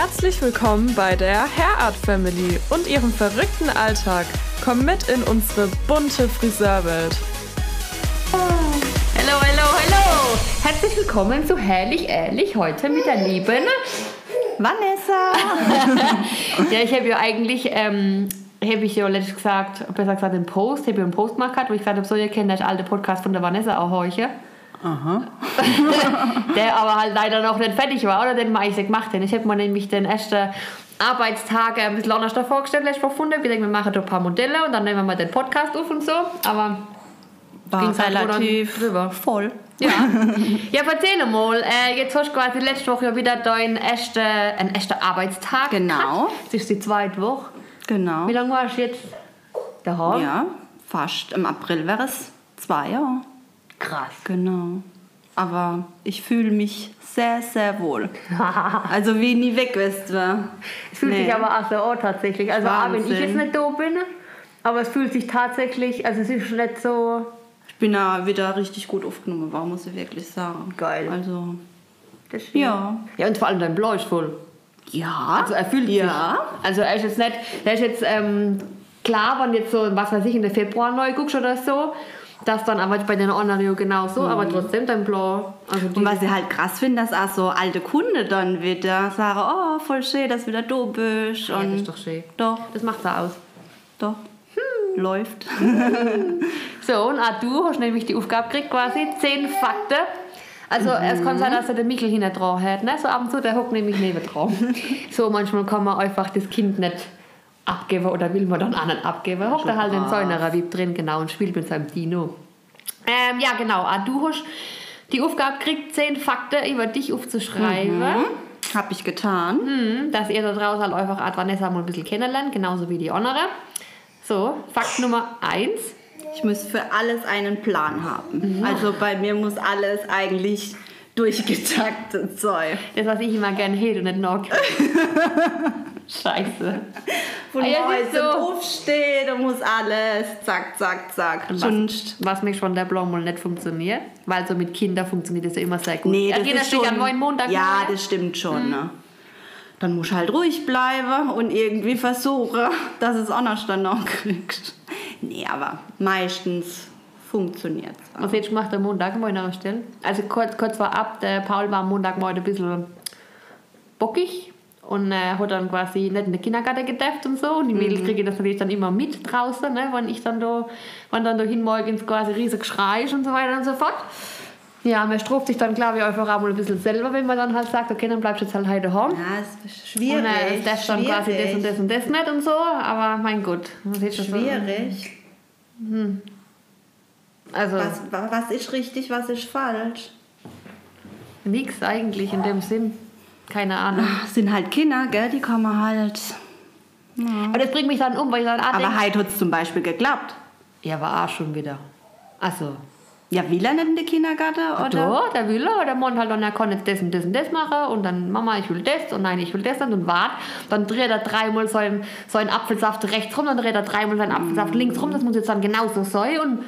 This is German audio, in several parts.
Herzlich willkommen bei der Hairart Family und ihrem verrückten Alltag. Komm mit in unsere bunte Friseurwelt. Hallo, hallo, hallo! Herzlich willkommen zu Herrlich Ehrlich heute mit der lieben Vanessa! ja, ich habe ja eigentlich, ähm, habe ich ja letztens gesagt, besser gesagt einen Post, habe ich einen Post gemacht, wo ich gesagt habe, so, ihr kennt das alte Podcast von der Vanessa auch heute. Aha. der aber halt leider noch nicht fertig war, oder? Den mache ich gemacht. Ich habe mir nämlich den ersten Arbeitstag ein bisschen anders vorgestellt, letztes Mal gefunden. Ich denke, wir machen da ein paar Modelle und dann nehmen wir mal den Podcast auf und so. Aber War halt relativ drüber. voll. Ja, ja erzähl mal. Äh, jetzt hast du quasi letzte Woche wieder deinen ersten, einen ersten Arbeitstag. Genau. gehabt. Das ist die zweite Woche. Genau. Wie lange warst du jetzt daheim? Ja, fast. Im April wäre es zwei Jahre. Krass. Genau. Aber ich fühle mich sehr, sehr wohl. Also wie nie weg du. Es fühlt Nee. sich aber auch so an tatsächlich. Also auch wenn ich jetzt nicht da bin, aber es fühlt sich tatsächlich, also es ist nicht so... Ich bin da wieder richtig gut aufgenommen worden, muss ich wirklich sagen. Geil. Also, Das stimmt. ja. Ja, und vor allem dein Blau ist voll. Ja. Also er fühlt ja. sich. Also er ist jetzt nicht, der ist jetzt ähm, klar, wenn jetzt so, was weiß ich, in der Februar neu guckst oder so, das dann aber bei den anderen genauso, aber trotzdem dein Blau. Also Und was ich halt krass finde, dass auch so alte Kunden dann wieder sagen, oh, voll schön, dass du wieder da bist. ja, das ist doch schön. Doch, Das macht er aus. doch. Läuft. So, und auch du hast nämlich die Aufgabe gekriegt, quasi zehn Fakten. Also es kann sein, dass er den Michel hinten dran hat. Ne? So ab und zu, der hockt nämlich neben dran. so manchmal kann man einfach das Kind nicht abgeben oder will man dann nicht abgeben. Hockt er halt brav. seiner Wieb drin, genau, und spielt mit seinem Dino. Ähm, ja, genau. Auch du hast die Aufgabe gekriegt, zehn Fakten über dich aufzuschreiben. Hab ich getan. Mhm, dass ihr da draußen halt einfach Art Vanessa mal ein bisschen kennenlernt, genauso wie die andere. So, Fakt Nummer eins. Ich muss für alles einen Plan haben. Also bei mir muss alles eigentlich durchgetaktet sein. Das, was ich immer gerne hätte und nicht noch. Scheiße. Von Ah, ja, du. zum Aufstehen, da muss alles zack, zack, zack. Sonst Was, mich schon der Blau mal nicht funktioniert, weil so mit Kindern funktioniert das ja immer sehr gut. Nee, ja, das jeder ist schon, neuen Montag. Ja, das stimmt schon. Ne? Dann muss ich halt ruhig bleiben und irgendwie versuchen, dass es anders dann noch kriegt. Nee, aber meistens funktioniert es. Was hättest du gemacht am Montag mal noch stellen? Also kurz, kurz vorab, der Paul war am Montag mal ein bisschen bockig und äh, hat dann quasi nicht in den Kindergarten gedeft und so. Und die Mädels kriegen das natürlich dann immer mit draußen, ne? wenn ich dann da, wenn dann da hin morgens quasi riesig Geschrei ist und so weiter und so fort. Ja, man straft sich dann, glaube ich, einfach auch mal ein bisschen selber, wenn man dann halt sagt, okay, dann bleibst du jetzt halt heute daheim. Ja, ist schwierig. Und äh, das dann quasi das und das und das nicht und so, aber mein Gott. so- Schwierig. Also Was, wa- was ist richtig, was ist falsch? nix eigentlich in dem Sinn. Keine Ahnung. Es sind halt Kinder, gell? Die kommen halt. Aber das bringt mich dann um, weil ich dann Aber heute hat es zum Beispiel geklappt. ja, war auch schon wieder. Also, Ja, will er nicht in den Kindergarten? Oder? da, der will er, der Mann halt dann, er kann jetzt das und das und das machen und dann Mama, ich will das und nein, ich will das und wart. Dann dreht er dreimal so einen, so einen Apfelsaft rechts rum, dann dreht er dreimal seinen Apfelsaft links rum, das muss jetzt dann genauso sein und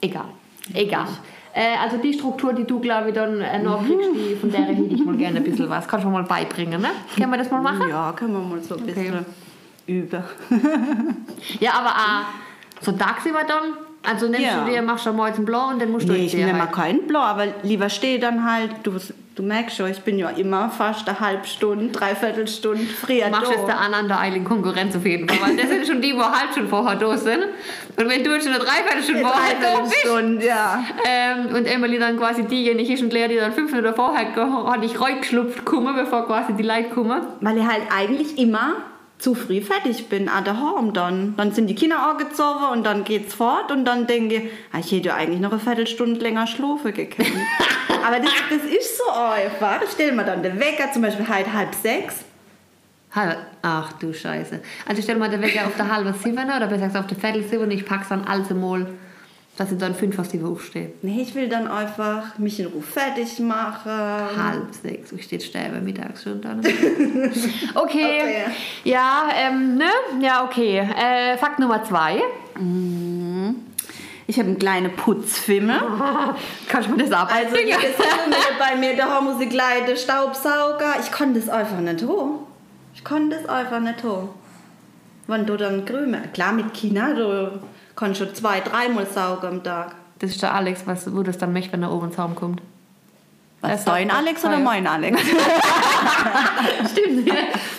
egal, egal. Äh, also die Struktur, die du, glaube ich, dann äh, noch kriegst, die, von der hätte ich mal gerne ein bisschen was. Kannst du mal beibringen, ne? Können wir das mal machen? Ja, können wir mal so ein bisschen üben. Ja, aber auch so tagsüber dann. Also nimmst Ja. du dir, machst du mal jetzt einen Blau und dann musst du Nee, ich nehme mal halt. keinen Blau, aber lieber stehe dann halt, du, du merkst schon, ich bin ja immer fast eine halbe Stunde, dreiviertel Stunde früher machst jetzt der anderen der Eiling Konkurrenz auf jeden Fall, weil das sind schon die, wo halb schon vorher da sind. Und wenn du jetzt schon eine Dreiviertelstunde vorher da bist, Stunde, ja. ähm, und Emily dann quasi diejenige ist und Lea, die dann fünf Minuten vorher hat ich reingeschlupft kommen, bevor quasi die Leute kommen. Weil ich halt eigentlich immer zu früh fertig bin an daheim dann. Dann sind die Kinder angezogen und dann geht's fort und dann denke ich, ah, ich hätte ja eigentlich noch eine Viertelstunde länger schlafen gekannt. Aber das, das ist so einfach. Da stellen wir dann den Wecker, zum Beispiel heute halb sechs. Halb- Ach du Scheiße. Also stell mal den Wecker auf der halben sieben oder besser gesagt auf der Viertel sieben und ich pack's dann also mal, dass ich dann fünf auf die aufstehe. Nee, ich will dann einfach mich in Ruhe fertig machen. Halb sechs, ich stehe sterbe mittags schon dann. okay. Okay. Ja, ähm, ne? Ja, okay. Äh, Fakt Nummer zwei. Ich habe einen kleinen Putzfimmel. Kannst du mir das auch Also jedes Mal bei mir gleich den Staubsauger. Ich konnte das einfach nicht tun. Ich konnte das einfach nicht tun. Wenn du dann Krümel, klar mit China, du kannst schon zwei, dreimal saugen am Tag. Das ist der Alex, was, wo das dann möchte, wenn er oben ins Haum kommt. Was, dein Alex oder mein Alex? Stimmt.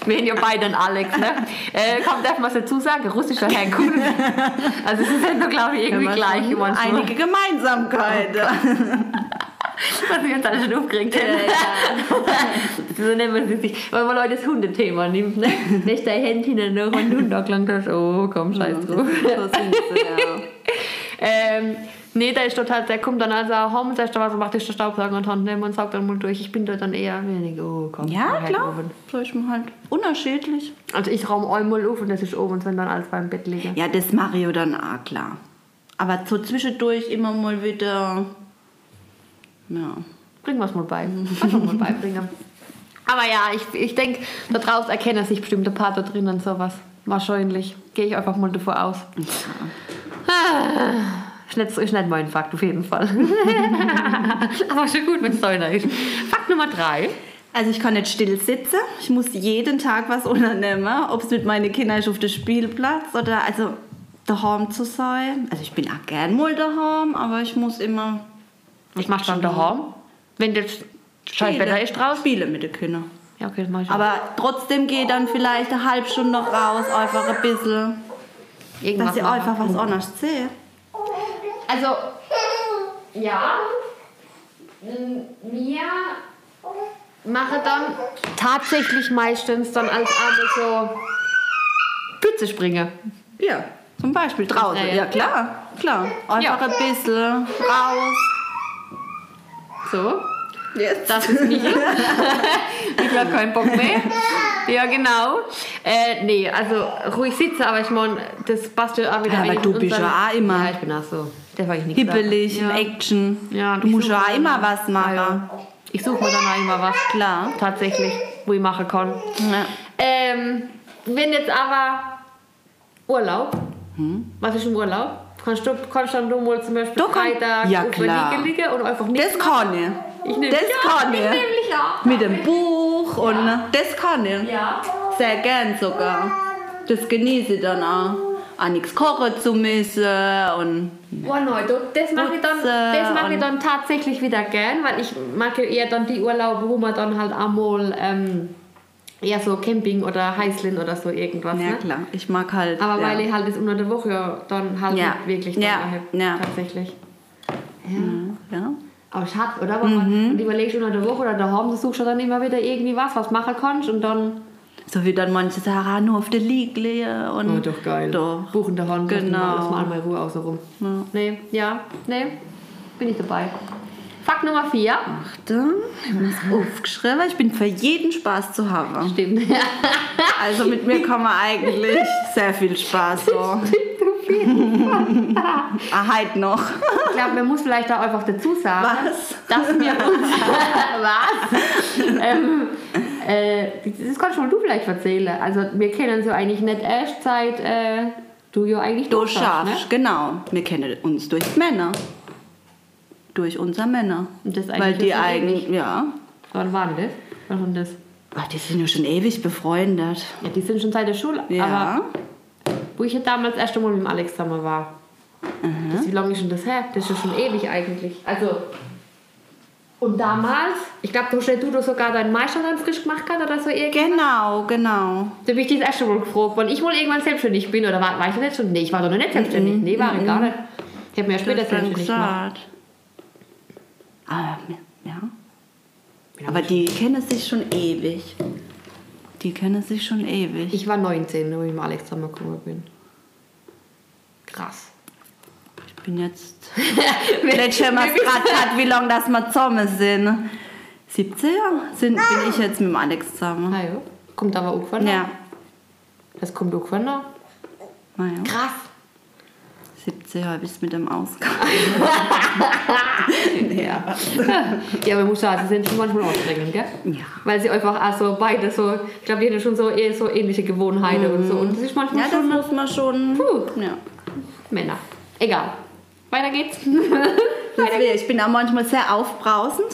Wir haben ja beide einen Alex, ne? Äh, kommt, darf man es dazu sagen? Russischer Herkunft. Also, es ist ja, glaube ich, irgendwie gleich. Einige Gemeinsamkeiten. Was wir uns alle schon aufgeregt haben. so nennen wir es nicht. Weil man Leute das Hundethema nimmt, ne? Nicht dein Händchen noch und Hund das, oh, komm, scheiß drauf. so sind sie, ja. Ähm, nee, der ist total, der kommt dann also auch heim und sagt, was macht der Staubsauger und Hand nehmen und sagt dann mal durch. Ich bin dort dann eher wenig, oh, komm. Ja, klar. oben. So ist man halt unterschiedlich. Also ich räume einmal auf und das ist oben, wenn dann alles beim Bett liegen. Ja, das mache ich ja dann auch, klar. Aber so zwischendurch immer mal wieder. Ja. Bringen wir es mal bei. Du mal beibringen. Aber ja, ich, ich denke, da draußen erkennen sich bestimmte Partner drin und sowas. Wahrscheinlich. Gehe ich einfach mal davor aus. Ah, Ist nicht, ist nicht mein Fakt, auf jeden Fall. Aber schon gut, wenn es deiner ist. Fakt Nummer drei. Also ich kann nicht still sitzen. Ich muss jeden Tag was unternehmen, ob es mit meinen Kindern ist auf dem Spielplatz oder also daheim zu sein. Also ich bin auch gern mal daheim, aber ich muss immer Was machst du dann daheim? Wenn das scheiß Wetter ist draußen? Spiele mit den Kindern. Ja, okay, das mach ich auch. Aber trotzdem gehe dann vielleicht eine halbe Stunde noch raus, einfach ein bisschen, Irgendwas dass ich einfach was anderes sehe. Also, ja, wir machen dann tatsächlich meistens dann als Abend so Pütze springen. Ja, zum Beispiel draußen. Ja, Ja, ja. klar, klar. Einfach Ja. ein bisschen raus. So, Jetzt. das ist Michel. Michel hat keinen Bock mehr. Ja, genau. Äh, nee, also ruhig sitzen, aber ich meine, das passt ja auch wieder Ja, aber du bist ja auch immer Ja, ich bin auch so. Das war ich nicht im Ja. Action. Ja, du ich musst ja immer was machen. Ja, ja. Ich suche mir dann auch immer was. Klar. Tatsächlich, wo ich machen kann. Ja. Ähm, wenn jetzt aber Urlaub, was ist im Urlaub? Kannst du, kannst dann du mal zum Beispiel Hm? Kann- Freitag Ja, auf der klar. Liege liegen und einfach nichts Das kann ich. Ich nehm, Das ja, kann ich ich. nämlich auch. Mit dem Buch und das kann ich. Ja. Sehr gern sogar. Das genieße ich dann auch. An nichts kochen zu müssen und Boah, nein, du, das mache ich, dann- das mache ich dann tatsächlich wieder gern, weil ich mag ja eher dann die Urlaube, wo man dann halt einmal ähm, eher so Camping oder Heißlin oder so irgendwas. ja ne? klar, ich mag halt. Aber ja. weil ich halt das unter der Woche ja dann halt Ja. nicht wirklich Ja. mache, Ja. tatsächlich. ja. Aber schade, oder? Wenn man und überlegst unter der Woche oder daheim, du suchst ja dann immer wieder irgendwie was, was machen kannst und dann... So wie dann manche sagen, ah, nur auf der Liege liegen und Doch. Buch in der Hand, Genau. lass mal einmal Ruhe außen rum. Ja. Nee, ja, nee, bin ich dabei. Fakt Nummer 4. Achte, ich habe das aufgeschrieben. Ich bin für jeden Spaß zu haben. Stimmt. Also mit mir kann man eigentlich sehr viel Spaß so. ah, halt noch. Ich glaube, man muss vielleicht da einfach dazu sagen, Was? dass wir uns. was? ähm, äh, das kannst du vielleicht erzählen. Also, wir kennen so eigentlich nicht erst seit äh, du ja eigentlich Du durch hast, schaffst, genau. Wir kennen uns durch Männer. Durch unsere Männer. Und das Weil die eigentlich, ja. Wann war denn das? Wann das? Ach, die sind ja schon ewig befreundet. Ja, die sind schon seit der Schule. Ja. Aber wo ich ja damals erst einmal mit dem Alex zusammen war. Mhm. Das, wie lange ist denn das her? Das ist ja schon ewig eigentlich. Also. Und damals, ich glaube, du hast du sogar deinen Meister dann frisch gemacht gehabt oder so irgendwie. Genau, genau. Da bin ich das erste Mal gefragt, weil ich wohl irgendwann selbstständig bin. Oder war, war ich nicht schon? Nee, ich war doch noch nicht selbstständig. Nee, war ich gar nicht. Ich habe mir ja später selbstständig gemacht. gesagt. Ah, ja. Aber die kennen sich schon ewig. Die kennen sich schon ewig. Ich war 19, wo ich mit Alex zusammengekommen bin. Krass. Ich bin jetzt. Letztes Mal gerade gesagt, wie lange das wir zusammen sind. 17 Jahre sind, bin ich jetzt mit dem Alex zusammen. Ah, ja. Kommt aber auch von Ja, Das kommt auch von da. naja. Krass. 17 Jahre bis mit dem Ausgang. Ja. ja, aber muss sagen, sie sind schon manchmal anstrengend, gell? Ja. Weil sie einfach auch so beide so, ich glaube, die haben schon so, eher so ähnliche Gewohnheiten und so. Und das ist manchmal Ja, das schon muss man schon. Puh. Ja. Männer. Egal. Weiter geht's. Deswegen, ich bin auch manchmal sehr aufbrausend.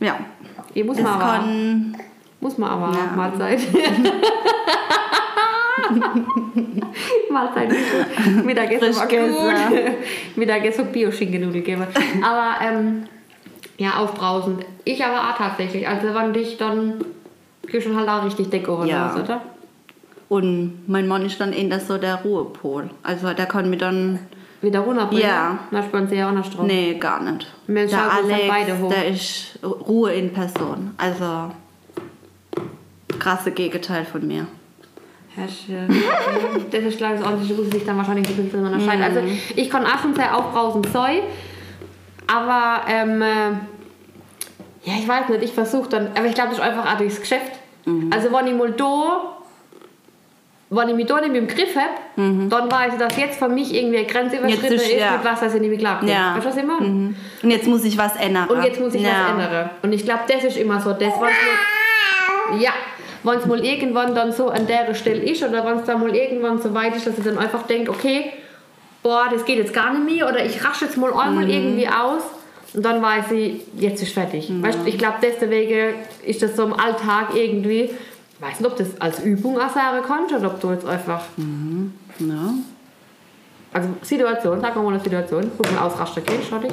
Ja. Hier muss man aber, kann. muss man aber Ja. Mahlzeit. Mahlzeit. Mittagessen war gut. Mittagessen Bio-Schinkennudeln geben. Aber ähm, ja, aufbrausend. Ich aber auch tatsächlich. Also wenn dich dann gehst du halt auch richtig dick over Ja. raus, oder? Und mein Mann ist dann eher so der Ruhepol. Also der kann mir dann. Wieder runterbringen. Ja. Na, spüren sie ja auch noch Strom. Nee, gar nicht. Wir der dann Alex, beide hoch. der ist Ruhe in Person. Also krasse Gegenteil von mir. Schön. das ist gleich das ordentliche, wo sie sich dann wahrscheinlich ein bisschen unterscheiden. Also ich kann schon sehr aufbrausend sein, aber ähm, äh, ja, ich weiß nicht, ich versuche dann, aber ich glaube, das ist einfach auch durchs Geschäft. Also wenn ich mal da, wenn ich mich da nicht im Griff habe, dann weiß ich, dass jetzt für mich irgendwie eine Grenze überschritten ist, ist- ja. mit was, dass ich nicht mehr klarkomme. Ja. Weißt du, was ich meine? Mhm. Und jetzt muss ich was ändern. Und jetzt muss ich ja. was ändern. Und ich glaube, das ist immer so, das, was mal, ja, wenn es mal irgendwann dann so an der Stelle ist oder wenn es dann mal irgendwann so weit ist, dass ich dann einfach denke, okay, boah, das geht jetzt gar nicht mehr oder ich rasche jetzt mal einmal irgendwie aus und dann weiß ich, jetzt ist fertig. Weißt, du, ich glaube, deswegen ist das so im Alltag irgendwie, weiß nicht, ob das als Übung auch sagen kannst oder ob du jetzt einfach, Ja. also Situation, sag mal eine Situation, wo man ausrasten kann, schau dich.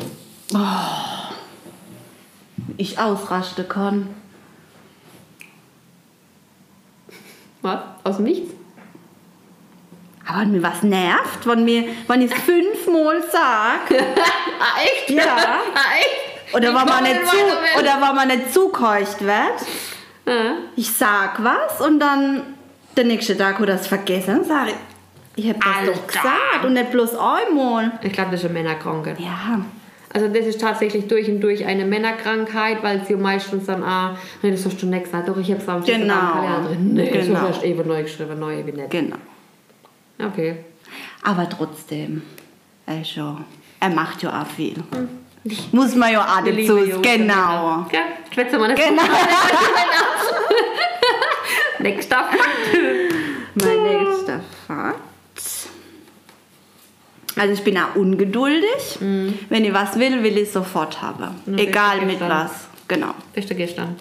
Ich ausraste kann. Was? Aus dem Nichts? Aber wenn mir was nervt, wenn, mir, wenn ich es fünfmal sage, Ah, echt? Ja. ah, echt? oder, wenn man nicht zu, oder wenn man nicht zugehorcht wird, Ja. ich sag was und dann der nächste Tag oder es vergessen, sage ich, ich habe das Alter. doch gesagt und nicht bloß einmal. Ich glaube, das ist eine Männerkrankheit. Ja, Also das ist tatsächlich durch und durch eine Männerkrankheit, weil sie meistens dann, ah, nee, das hast du nicht gesagt, doch, ich habe es am Genau. Kalender drin. Nee, das Genau. hast du eben neu geschrieben, neu wie nicht. genau. Okay. Aber trotzdem, also, er macht ja auch viel. Hm. Muss man ja auch dazu, lieben Jungs, genau. Ja, schwätze mal nicht. Genau. Nächster Fakt. Mein nächster Fakt. Also ich bin auch ungeduldig. Wenn ich was will, will ich sofort haben. Ja, Egal mit was. Genau. Beste gestern.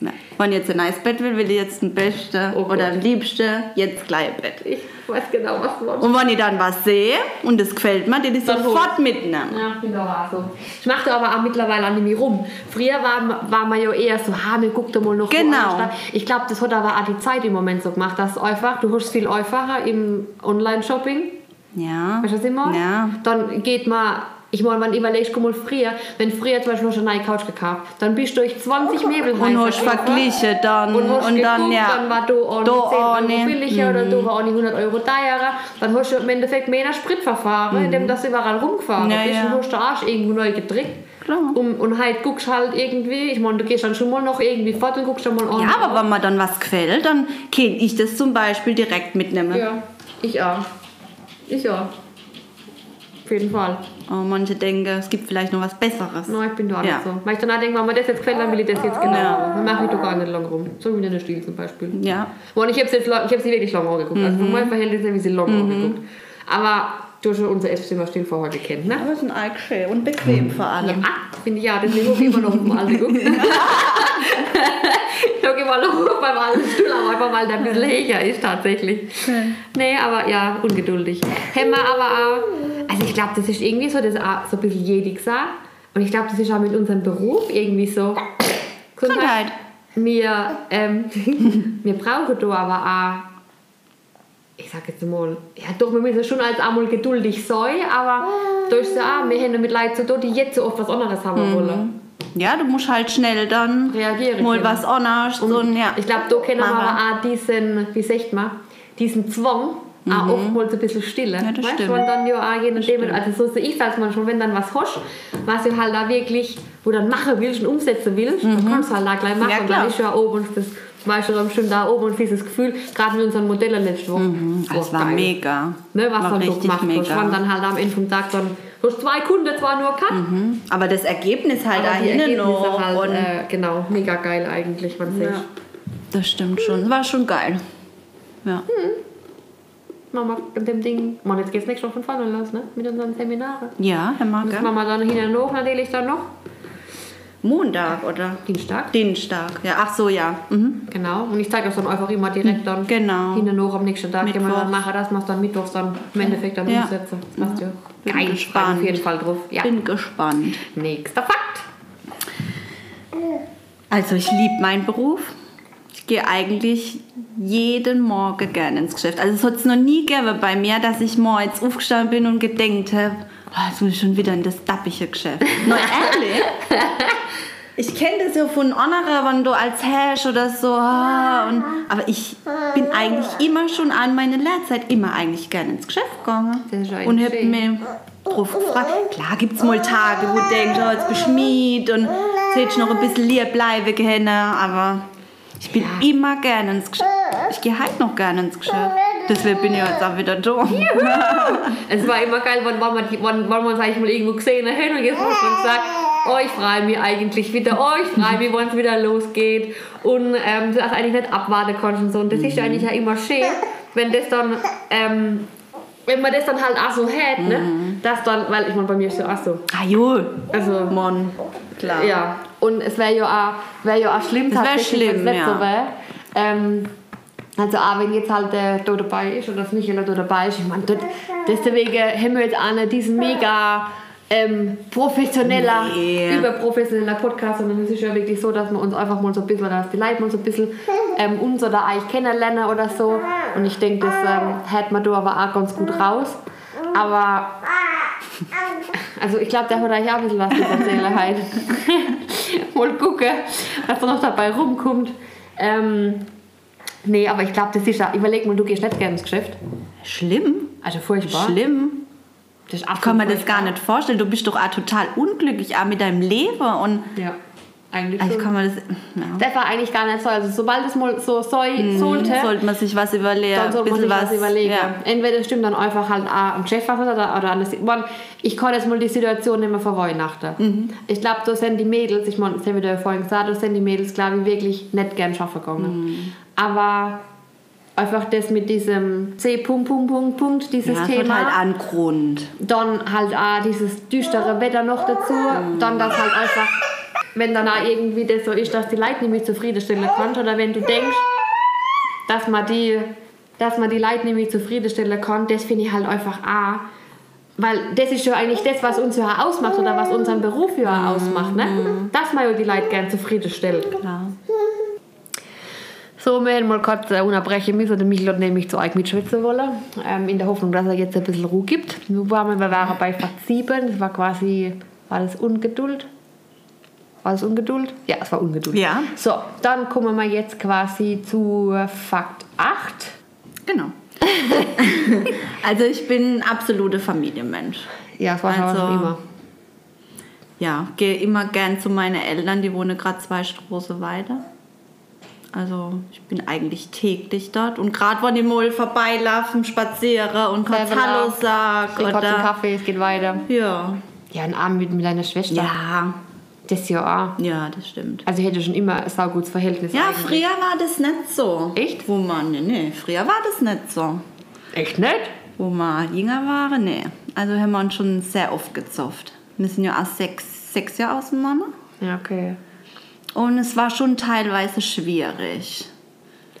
Ja. Wenn ich jetzt ein neues Bett will, will ich jetzt ein Beste Oh oder ein Liebste, jetzt gleich Bett. Ich weiß genau, was du. Und wenn ich dann was sehe und es gefällt mir, dann ich Dann sofort mitnehmen. Ja, auch so. Ich mache da aber auch mittlerweile nicht mehr rum. Früher war, war man ja eher so, ha, mir guckt da mal noch Genau. Ich glaube, das hat aber auch die Zeit im Moment so gemacht, dass einfach, du hast viel einfacher im Online-Shopping. Ja. Weißt du, was ich meine? Ja. Dann geht man, ich meine, man überlegt, guck mal, früher, wenn früher zum Beispiel hast du eine neue Couch gekauft, dann bist du durch 20 Möbelhäuser Und hast verglichen dann. Und, hast und dann, geguckt, ja. dann war da auch noch 10 Euro billiger oder da war auch nicht 100 Euro teurer. Dann hast du im Endeffekt mehr Spritverfahren, indem das überall rumgefahren Mhm. Ja, bist ja. und hast den Arsch irgendwo neu gedrückt. Klar. Um, und halt guckst halt irgendwie, ich meine, du gehst dann schon mal noch irgendwie fort und guckst dann mal an. Ja, aber wenn mir dann was gefällt, dann kann ich das zum Beispiel direkt mitnehmen. Ja, ich auch. Ich auch. Auf jeden Fall. Oh, manche denken, es gibt vielleicht noch was Besseres. Nein, ich bin da Ja. nicht so. Weil ich dann auch denke, wenn mir das jetzt gefällt, dann will ich das jetzt genau. Dann mache ich da gar nicht lang rum. So wie in der Stil zum Beispiel. Ja. Und ich habe sie, wirklich lang angeguckt. Also von meinem Verhältnis habe ich sie lang angegukt. Aber du hast schon unser Esszimmerstil vorher gekannt, ne? Aber es ist ein schön und bequem vor allem. Ja, finde ich ja. Deswegen habe ich immer noch auf dem geguckt. ich habe immer noch beim alten Stuhl, aber einfach weil der ein bisschen höher ist tatsächlich. Nee, aber ja, ungeduldig. Haben wir aber auch, also ich glaube, das ist irgendwie so, das auch so ein bisschen jedig. Und ich glaube, das ist auch mit unserem Beruf irgendwie so. Gesundheit. Wir, ähm, wir brauchen da aber auch, ich sag jetzt mal, ja doch, wir müssen schon als einmal geduldig sein, aber da ist es auch, wir haben mit Leuten zu tun, die jetzt so oft was anderes haben wollen. Ja, du musst halt schnell dann Reagieren mal was anderes. So, ein- ja. Ich glaube, da kennen wir aber auch diesen, wie sagt man, diesen Zwang, auch oftmals ein bisschen stille. Mhm. Ja, das weißt, stimmt. dann ja auch je nachdem, also so sehe ich das manchmal, wenn dann was hast, was du halt da wirklich, wo dann machen willst und umsetzen willst, dann kannst du halt da gleich machen. Mhm. Ja, und dann ist ja oben das, weißt du, dann bestimmt da oben und dieses Gefühl, gerade mit unseren Modellen letzte Woche. Das war geil. mega. Ne, was war dann so gemacht hast. mega. Wenn dann halt am Ende vom Tag dann, du hast zwei Kunden zwar nur gehabt, Aber das Ergebnis halt aber da hinten noch. halt, und, äh, genau, mega geil eigentlich, man ja. sieht. Das stimmt schon. War schon geil. Ja. machen wir mit dem Ding. Man, jetzt geht's nächste Woche von vorne los, ne? Mit unseren Seminaren. Ja, Herr Marke. machen wir dann hin und hoch natürlich dann noch. Montag oder Dienstag. Dienstag. Ja, ach so, ja. Mhm. Genau. Und ich zeige das dann einfach immer direkt dann Genau. hin und hoch am nächsten Tag. Gehen wir dann was dann mittwochs dann im Endeffekt dann Ja. umsetzen. Das passt ja. Bin Geil, ich gespannt. auf jeden Fall drauf. Ja. Bin gespannt. Nächster Fakt. Also ich liebe meinen Beruf. Ich gehe eigentlich jeden Morgen gerne ins Geschäft. Also es hat es noch nie gegeben bei mir, dass ich morgens aufgestanden bin und gedenkt habe, oh, jetzt muss ich schon wieder in das dappige Geschäft. Noch ehrlich? Ich kenne das ja von anderen, wenn du als Hash oder so. ah, Und, aber ich bin eigentlich immer schon an meine Lehrzeit immer eigentlich gerne ins Geschäft gegangen. Und habe mir drauf gefragt. Klar gibt es mal Tage, wo du denkst, oh, jetzt beschmied und jetzt noch ein bisschen lieb bleiben können. Aber ich bin immer gerne ins Geschäft. Ich gehe halt noch gerne ins Geschäft. Deswegen bin ich jetzt auch wieder da. Es war immer geil, wann, wann, man, wann, wann man sag ich mal irgendwo gesehen hat und jetzt muss man sagen, oh, ich freue mich eigentlich wieder, oh, ich freue mich, wann es wieder losgeht und ähm, das eigentlich nicht abwarten kannst und so. Und das ist ja eigentlich ja immer schön, wenn das dann, ähm, wenn man das dann halt auch so hat, ne? Das dann, weil ich meine, bei mir ist ja auch so. Ah jo, Also, Mann, klar. ja, und es wäre ja auch, wär ja auch schlimm, Es wär tatsächlich, schlimm, wenn's nicht ja. so wäre. Ähm, also auch wenn jetzt halt der da dabei ist oder das Michael da dabei ist, ich meine, das- deswegen haben wir jetzt auch nicht diesen mega ähm, professioneller, Nee. überprofessioneller Podcast, sondern es ist ja wirklich so, dass wir uns einfach mal so ein bisschen, dass die Leute mal so ein bisschen ähm, uns oder euch kennenlernen oder so. Und ich denke, das ähm, hat man da aber auch ganz gut raus. Aber also ich glaube, der hat euch auch ein bisschen was zu erzählen heute. Mal gucken, was da noch dabei rumkommt. Ähm, nee, aber ich glaube, das ist ja, überleg mal, du gehst nicht gerne ins Geschäft. Schlimm. Also furchtbar. Schlimm. Das Ich kann mir das gar nicht vorstellen. Du bist doch auch total unglücklich auch mit deinem Leben. Und Ja, eigentlich also schon. kann mir das. Ja. Das war eigentlich gar nicht so. Also sobald es mal so soll, sollte, Sollte man sich was überlegen. dann sollte man sich was überlegen. Ja. Entweder stimmt dann einfach halt am Chef was oder, oder an das, man, ich kann jetzt mal die Situation nicht mehr vor Weihnachten. Mhm. Ich glaube, da sind die Mädels, ich meine, das haben wir ja vorhin gesagt, da sind die Mädels, glaube ich, wirklich nicht gern schaffen gegangen. Mhm. Aber einfach das mit diesem C. Punkt, Punkt, Punkt, Punkt, dieses Ja, Thema. halt einen Grund. Dann halt auch dieses düstere Wetter noch dazu. Dann das halt einfach, wenn dann auch irgendwie das so ist, dass die Leute nicht mehr zufriedenstellen kann. Oder wenn du denkst, dass man die, dass man die Leute nicht mehr zufriedenstellen kann, das finde ich halt einfach auch. Weil das ist ja eigentlich das, was uns ja ausmacht oder was unseren Beruf ja auch ausmacht. Ne? Dass man ja die Leute gerne zufriedenstellt. Klar. So, wir hätten mal kurz äh, unterbrechen müssen. Der Michael hat nämlich zu euch mitschwitzen wollen. Ähm, in der Hoffnung, dass er jetzt ein bisschen Ruhe gibt. Wir waren, wir waren bei Fakt 7. Das war quasi, war das Ungeduld? War das Ungeduld? Ja, es war Ungeduld. Ja. So, dann kommen wir jetzt quasi zu Fakt 8. Genau. also ich bin ein absoluter Familienmensch. Ja, es war Also- schon immer. Ja, gehe immer gern zu meinen Eltern, die wohnen gerade zwei Straßen weiter. Also ich bin eigentlich täglich dort. Und gerade wenn ich mal vorbeilaufen, spaziere und kurz Hallo lauf. sag Ich kurz einen oder... Kaffee, es geht weiter. Ja, Ja, ein Abend mit, mit deiner Schwester. ja, Das ja auch. ja, das stimmt. Also ich hätte schon immer ein saugutes Verhältnis. Ja, eigentlich. früher war das nicht so. Echt? Wo man, nee, nee, früher war das nicht so. Echt nicht? Wo wir jünger waren, nee. Also haben wir uns schon sehr oft gezofft. Wir sind ja auch sechs, sechs Jahre auseinander. Ja, okay. Und es war schon teilweise schwierig.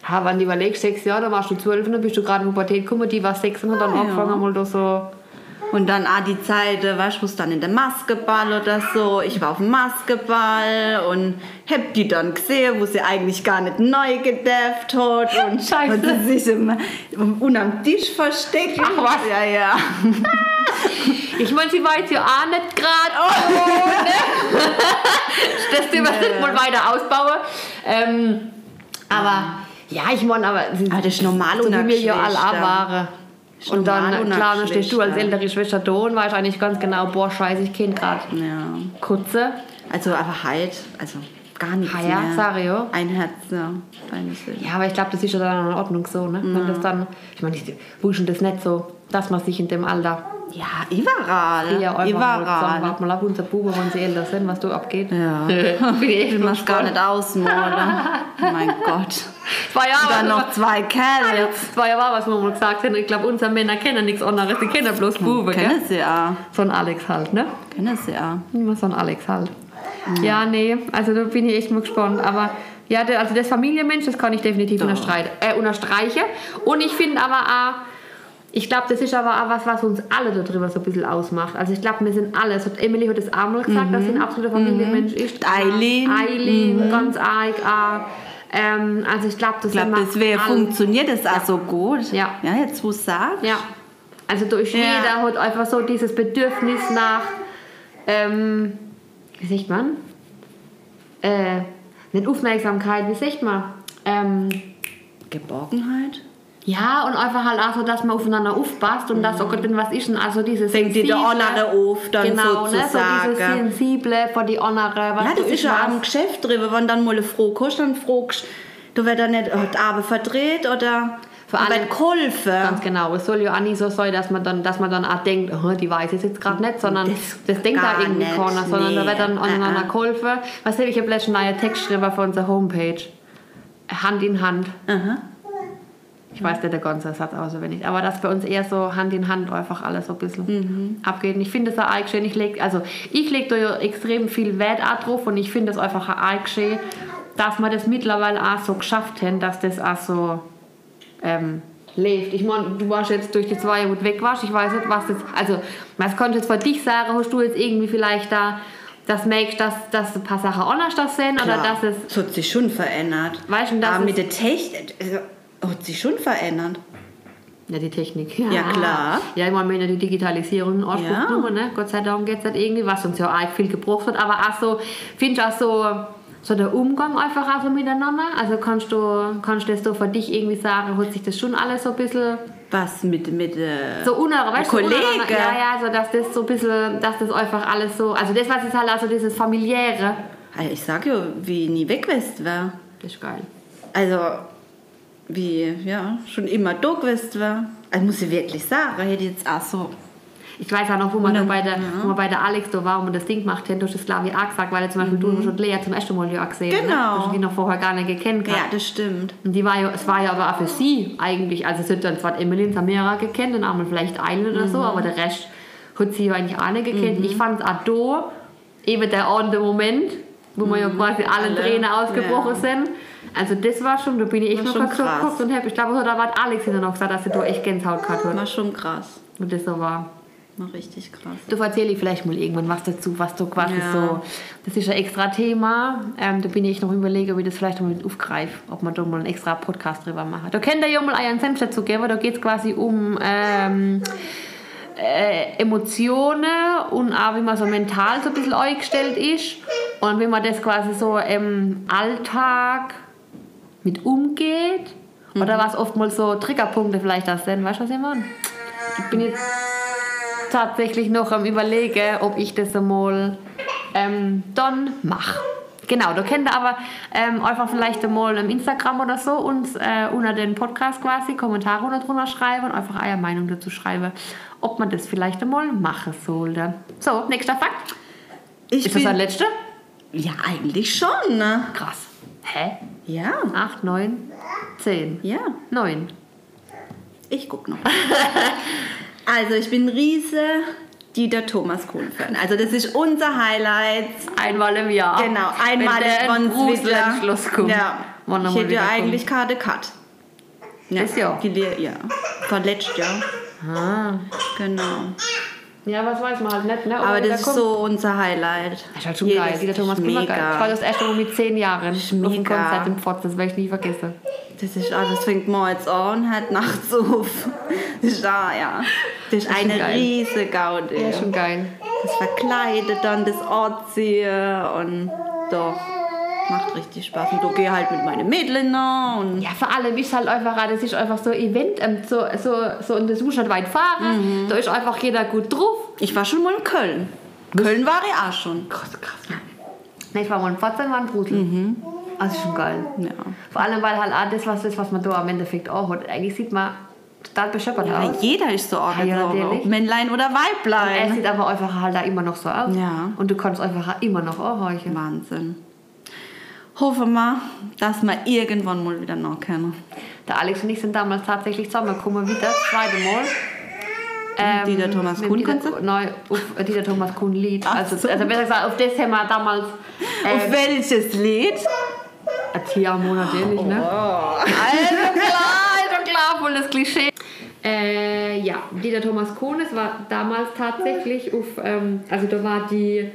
Ja, wenn du überlegst, sechs Jahre, da warst du zwölf und dann bist du gerade in die Pubertät gekommen, die war sechs und hat dann Ah, ja. angefangen, mal da so. Und dann auch die Zeit, äh, weißt du, wo es dann in der Maskeball oder so. Ich war auf dem Maskeball und hab die dann gesehen, wo sie eigentlich gar nicht neu gedefft hat. Und, Scheiße. und sie sich im, unterm Tisch versteckt. Ach, was? Ja, ja. Ich meine, sie jetzt ja auch nicht gerade. Oh, ne? das wir das nicht mal weiter ausbauen. Ähm, aber ja, ich meine, aber, Aber das ist normal so ohne wir ja alle waren. Ist Und dann, klar, dann stehst du als ältere Schwester da und weißt eigentlich ganz genau, boah, scheiße, ich kenn gerade ja. Kutze. Also, aber halt, also gar nichts ja, mehr. ich ja. Ein Herz, ja. Ja, aber ich glaube, das ist ja dann in Ordnung so, ne? Wenn das dann, ich meine, ich wusste das nicht so, dass man sich in dem Alter Ja, überall. Ja, überall. Warte mal ab, unser Bube, wenn sie älter sind, was da abgeht. Ja. Ich mach's gar nicht ausmalen. mein Gott. Zwei Jahre. Dann noch zwei Kerle. Zwei Jahre war, was wir mal gesagt haben. Ich glaube, unsere Männer kennen nichts anderes. Die kennen bloß Bube, gell? Kennen sie ja. So ein Alex halt, ne? Kennen sie ja. Immer so ein Alex halt. Ja, nee, also da bin ich echt mal gespannt. Aber ja, also das Familienmensch, das kann ich definitiv unterstreichen, äh, unterstreichen. Und ich finde aber auch, ich glaube, das ist aber auch was, was uns alle darüber so ein bisschen ausmacht. Also ich glaube, wir sind alle, so Emily hat es auch mal gesagt, dass sie ein absoluter Familienmensch ist. Eileen. Eileen, ganz arg auch. Ähm, also ich glaube, das wir das wäre funktioniert das auch so gut. Ja. Ja, jetzt wo es sagt. Ja. Also ist Ja. jeder hat einfach so dieses Bedürfnis nach, ähm, wie sagt man? Äh, nicht Aufmerksamkeit, wie sagt man? Ähm, Geborgenheit. Ja, und einfach halt auch so, dass man aufeinander aufpasst und dass, oh Gott, wenn was ist denn, also dieses Denkt dir der andere auf, dann Genau, ne, so sozusagen. dieses Sensible von die andere, was Ja, du das ist ja am Geschäft drüber, wenn dann mal eine Frau kommst, dann fragst du, wird er nicht hat die Arme verdreht oder Vor allem- geholfen. Ganz genau. Es soll ja auch nicht so sein, dass man dann, dass man dann auch denkt, oh, die weiß es jetzt gerade nicht, sondern das, Das denkt da irgendwie nicht, keiner, sondern da nee. wird dann aneinander Äh, äh. geholfen. Was habe ich habe letztens einen neuen Text geschrieben für unsere Homepage. Hand in Hand. Aha. Ich weiß nicht der ganze Satz auswendig, aber dass bei uns eher so Hand in Hand einfach alles so ein bisschen Mhm. abgeht. Und ich finde es auch schön. Ich leg, also ich lege da ja extrem viel Wert auch drauf und ich finde es einfach auch schön, dass wir das mittlerweile auch so geschafft haben, dass das auch so ähm, lebt. Ich meine, du warst jetzt durch die zwei Jahre, weg warst. Ich weiß nicht, was das. Also, was konnte jetzt von dich sagen? Hast du jetzt irgendwie vielleicht da das merkst, dass, dass ein paar Sachen anders das sind oder Klar, dass es. es hat sich schon verändert. Weißt du, das Aber mit der Technik also, hat sich schon verändert. Ja, die Technik. Ja, klar. Ja, ich meine, ja die Digitalisierung in Anspruch Ja. genommen, ne? Gott sei Dank geht es halt irgendwie, was uns ja auch viel gebraucht hat. Aber auch so, finde ich auch so, so der Umgang einfach auch so miteinander. Also kannst du, kannst du das so für dich irgendwie sagen, hat sich das schon alles so ein bisschen Was mit, mit äh, so uneinander, weißt du, so Ja, ja, so dass das so ein bisschen, dass das einfach alles so, also das, was ist halt also dieses familiäre, Also ich sag ja, wie nie weg gewesen wäre. das ist geil. Also, wie, ja, schon immer da gewesen wäre. Also muss ich wirklich sagen, hätte ich jetzt auch so. Ich weiß auch noch, wo da dann- bei der, ja. wo wir bei der Alex da waren und das Ding gemacht haben, du hast das glaube ich auch gesagt, weil zum Beispiel du und Lea zum ersten Mal ja auch gesehen Mhm. Genau. Ne? Du hast die noch vorher gar nicht gekannt. Ja, das stimmt. Und die war ja, es war ja aber auch für sie eigentlich, also sie hat dann zwar Emily und Samira gekannt und einmal vielleicht Eilen oder Mhm. so, aber der Rest hat sie ja eigentlich auch nicht gekannt. Ich fand es auch da, eben der ordentliche Moment, wo wir ja quasi alle, Mhm. Alle, Tränen ausgebrochen ja. sind. Also das war schon, da bin ich echt War noch kurz geguckt und hab, ich glaube, da hat Alex hinterher noch gesagt, dass sie da echt Gänsehaut gehabt hat. War schon krass. Und das so war. War richtig krass. Du erzähl ich vielleicht mal irgendwann was dazu, was du quasi Ja. so. Das ist ein extra Thema. Ähm, da bin ich noch überlegen, ob ich das vielleicht mal mit aufgreife, ob man da mal einen extra Podcast drüber machen. Da könnt ihr ja mal einen Senf dazu geben. Da geht es quasi um ähm, äh, Emotionen und auch wie man so mental so ein bisschen eingestellt ist. Und wie man das quasi so im Alltag mit umgeht. Oder was oftmals so Triggerpunkte vielleicht das sind. Weißt du, was ich meine? Ich bin jetzt tatsächlich noch am überlegen, ob ich das einmal ähm, dann mache. Genau, da könnt ihr aber ähm, einfach vielleicht einmal im Instagram oder so uns äh, unter den Podcast quasi Kommentare unter drunter schreiben und einfach eure Meinung dazu schreiben, ob man das vielleicht einmal machen sollte. So, nächster Fakt. Ich Ist das der letzte? ja, eigentlich schon, ne? Krass. Hä? Ja, 8, 9, 10, ja. 9. Ich guck noch. also, ich bin riese Dieter Thomas Kuhn-Fan. Also, das ist unser Highlight. Einmal im Jahr. Genau, einmal Wenn der Schluss kommt. Ja, Wann ich hätte ja eigentlich Karte Cut. Ja, Das Jahr? Die, ja, von letztes Jahr. Ah. Genau. Ja, was weiß man halt nicht, ne? Aber das ist kommt- so unser Highlight. Das ist halt schon Jedes- geil. Dieter Thomas ist immer geil. Ich war mega. das erste Mal mit zehn Jahren auf dem mega. Konzert im Pfotz. Das werde ich nie vergessen. Das ist alles fängt morgens an und hört nachts auf. Das ist, ah, ja. das ist Das ist eine riesige Gaude. Ja, schon geil. Das verkleidet dann das Anziehen und doch. Macht richtig Spaß. Und du geh halt mit meinen Mädchen noch und Ja, vor allem ist halt einfach, das ist einfach so ein Event, ähm, so, so, so, und das muss nicht weit fahren. Mhm. Da ist einfach jeder gut drauf. ich war schon mal in Köln. Köln war ich auch schon. Krass, krass. Ne, ich war mal in dann war ein Brusel. Mhm. Also schon geil. Ja. Vor allem, weil halt auch das, was, das, was man da am Endeffekt auch hat, eigentlich sieht man total beschöppert Ja, aus. jeder ist so ja, natürlich. ob Männlein oder Er Weiblein. sieht aber einfach halt da immer noch so aus. Ja. Und du kannst einfach immer noch anhorchen. Wahnsinn. Hoffen wir, dass wir irgendwann mal wieder noch kennen. Der Alex und ich sind damals tatsächlich zusammengekommen, wieder, das zweite Mal. Ähm, Dieter Thomas Kuhn Dieter? Nein, auf Dieter Thomas Kuhn Lied. Also, so. also besser gesagt, auf das haben wir damals Auf äh, welches Lied? ein Tiermonat natürlich, ne? Oh. Also klar, also klar, voll das Klischee. Äh, ja, Dieter Thomas Kuhn, es war damals tatsächlich auf, ähm, also da war die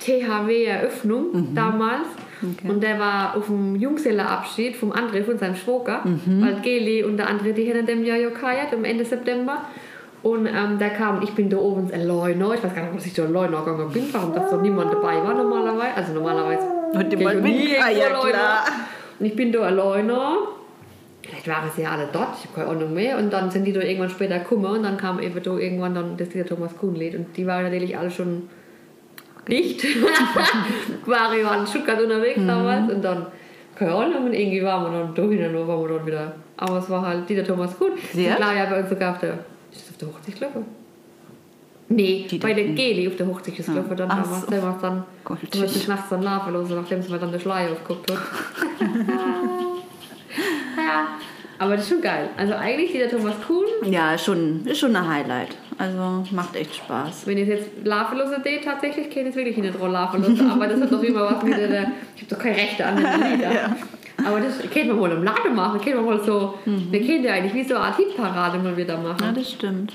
THW-Eröffnung damals. Und der war auf dem Jungsellerabschied vom André, von seinem Schwager, weil Geli und der André, die haben an dem Jahr ja gefeiert, am Ende September. Und ähm, der kam, ich bin da oben alleine, ich weiß gar nicht, was ich da alleine gegangen bin, warum das so niemand dabei war normalerweise. Also normalerweise Und ich nie ah, ja, klar. Und ich bin da alleine. Vielleicht waren sie ja alle dort, ich habe keine Ahnung mehr. Und dann sind die da irgendwann später gekommen und dann kam eben da irgendwann dann das dieser Thomas Kuhn-Lied. Und die waren natürlich alle schon nicht. waren ja in Stuttgart unterwegs Mhm. damals. Und dann, keine Ahnung, und irgendwie waren wir dann da hin und waren wir dann wieder. Aber es war halt dieser Thomas Kuhn. Sehr? Und klar, ja, bei uns sogar auf der, ist das auf der Hochzeitsglocke? Nee, Die bei der Geli auf der Hochzeitsglocke. Dann Ach damals, so. der war dann, Gott. du hast dich nachts dann laufen lassen, nachdem sie mir dann den Schleier aufgeguckt hat. ja, aber das ist schon geil. Also eigentlich dieser Thomas Kuhn, Ja, ist schon, ist schon ein Highlight. Also macht echt Spaß. wenn ich jetzt lassen sehe, tatsächlich ich es wirklich nicht lassen. Aber das hat doch immer was mit der, ich habe doch keine Rechte an den Lieder. Aber das können wir mal im Laden machen, können wir mal so, wir können ja eigentlich wie so eine Art Hitparade mal wieder Ja, machen. das stimmt.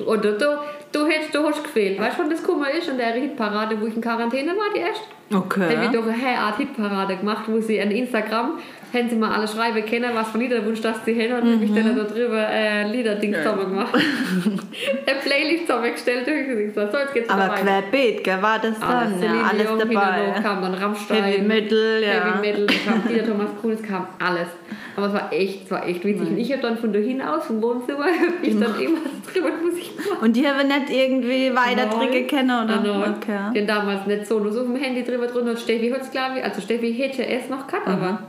Oder du, du, hättest, du hast gefehlt. Weißt du, wann das Kummer ist? In der Hitparade, wo ich in Quarantäne war, die erst? Okay. Dann wird doch eine Art Hitparade gemacht, wo sie an Instagram, haben sie mal alle schreiben können, was für Liederwunsch das sie haben und mhm. ich dann da drüber äh, Liederdings zusammen gemacht. eine Playlist zusammengestellt so jetzt geht's Aber weiter. querbeet, gell, war das dann? Alles, ja, Celine alles Hino, dabei. kam dann Rammstein, Heavy Metal, ja. Heavy Metal, kam Dieter Thomas Kuhn, es kam alles. Aber es war echt, es war echt witzig. Und ich habe dann von da hinaus, vom Wohnzimmer, ich dann immer drüber Musik gemacht. Und die haben nicht irgendwie weiter Tricke kennen, oder? Nein. Okay. Den damals nicht so, nur so auf dem Handy drüber drunter. Und Steffi hat es, glaube ich, also Steffi hätte es noch gehabt, aber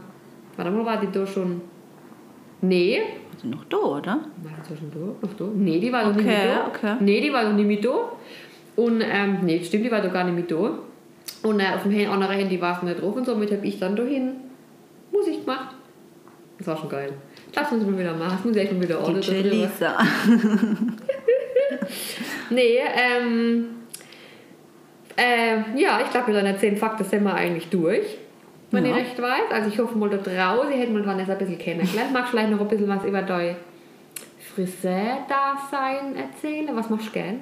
warte mal, war die da schon? Nee. Also noch da, oder? War die da schon da? Noch da? Nee, die war noch nicht Okay, mit da. okay. Nee, die war noch nicht mit da. Und, ähm, nee, stimmt, die war da gar nicht mit da. Und äh, auf dem anderen Handy war es nicht drauf und somit habe ich dann dahin Musik gemacht. Das war schon geil. Das muss ich mal wieder machen. Das muss ich echt mal wieder ordnen. DJ. Lisa. Nee, ähm. Äh, ja, ich glaube, mit deiner 10 Fakten sind wir eigentlich durch. Wenn Ja. ich recht weiß. Also, ich hoffe mal da draußen, ihr hättet mal Vanessa ein bisschen kennengelernt. Magst du vielleicht noch ein bisschen was über dein Friseur-Dasein erzählen? Was machst du gern?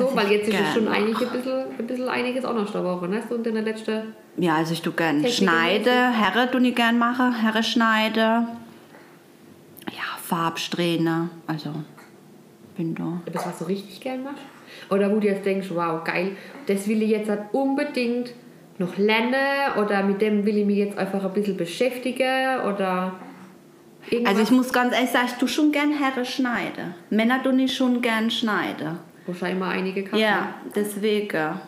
So, weil jetzt ist schon eigentlich ein bisschen, ein bisschen einiges anders da Woche, ne? So in der letzten. Ja, also ich tu gern Technik schneide, Herre tu ich gern mache, Herre schneide. Ja, Farbsträhne, also bin da. Etwas, was du richtig gern machst? Oder wo du jetzt denkst, wow, geil, das will ich jetzt halt unbedingt noch lernen oder mit dem will ich mich jetzt einfach ein bisschen beschäftigen oder irgendwas. Also ich muss ganz ehrlich sagen, ich tu schon gern Herre schneide. Männer tu ich schon gern schneide. Wahrscheinlich mal einige Kassen. Ja, deswegen.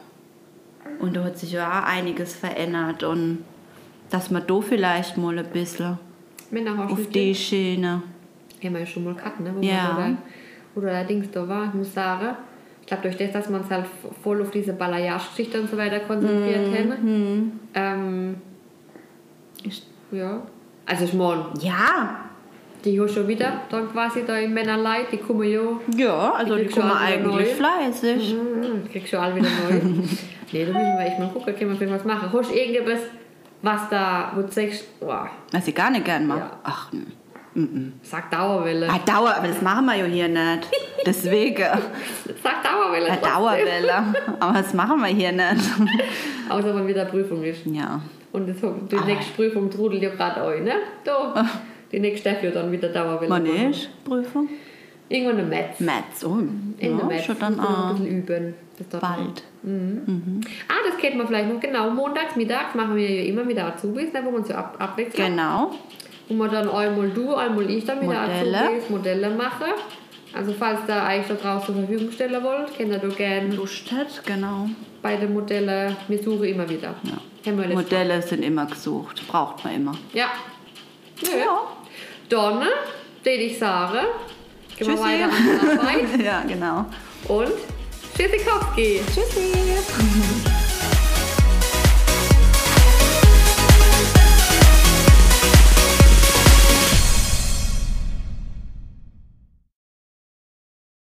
Und da hat sich ja auch einiges verändert und dass man da vielleicht mal ein bisschen auf die Schiene. haben wir ja schon mal gehabt, ne? Wo Ja. man so da, war, ich muss sagen. Ich glaube, durch das, dass man es halt voll auf diese Balayage-Geschichte und so weiter konzentriert Mhm. haben. Ähm, Ich- ja. Also ich meine, Ja, die hast schon wieder dann quasi da im Männerleid, die kommen ja ja, also Die die kommen eigentlich fleißig. Mhm, kriegst du alle wieder neu. nee, da müssen wir echt mal gucken, können wir was machen. Hast du irgendwas, was da, wo du sagst, boah, Was ich gar nicht gern mache. Ja. Ach, mm. sag Dauerwelle. ah, Dauer, aber das machen wir ja hier nicht. Deswegen. Sag Dauerwelle. Trotzdem. Dauerwelle. Aber das machen wir hier nicht. Außer wenn wieder Prüfung ist. Ja. Und das, die nächste Prüfung trudelt ja gerade euch, ne? Da. Die nächste darf ja dann wieder Dauerwelle Wann machen. ist Prüfung? Irgendwann eine Metz. Metz. Oh, In der ja, Metz. schon dann auch ein bisschen üben. Das dauert noch. bald. Ah, das kennt man vielleicht noch. Genau, montags, mittags machen wir ja immer mit der Azubis, ne, wo man so ab, abwechseln. Genau. Wo man dann einmal du, einmal ich dann mit der Modelle. Azubis Modelle mache. Also falls da eigentlich da draußen zur Verfügung stellen wollt, könnt ihr da gerne Lust hat, genau. beide Modelle, wir suchen immer wieder. Ja. Wir Modelle sind immer gesucht. Braucht man immer. Ja. Ja. Ja. Dann würde ich sagen, gehen wir weiter an die Arbeit ja, genau. und Tschüssikowski. Tschüssi.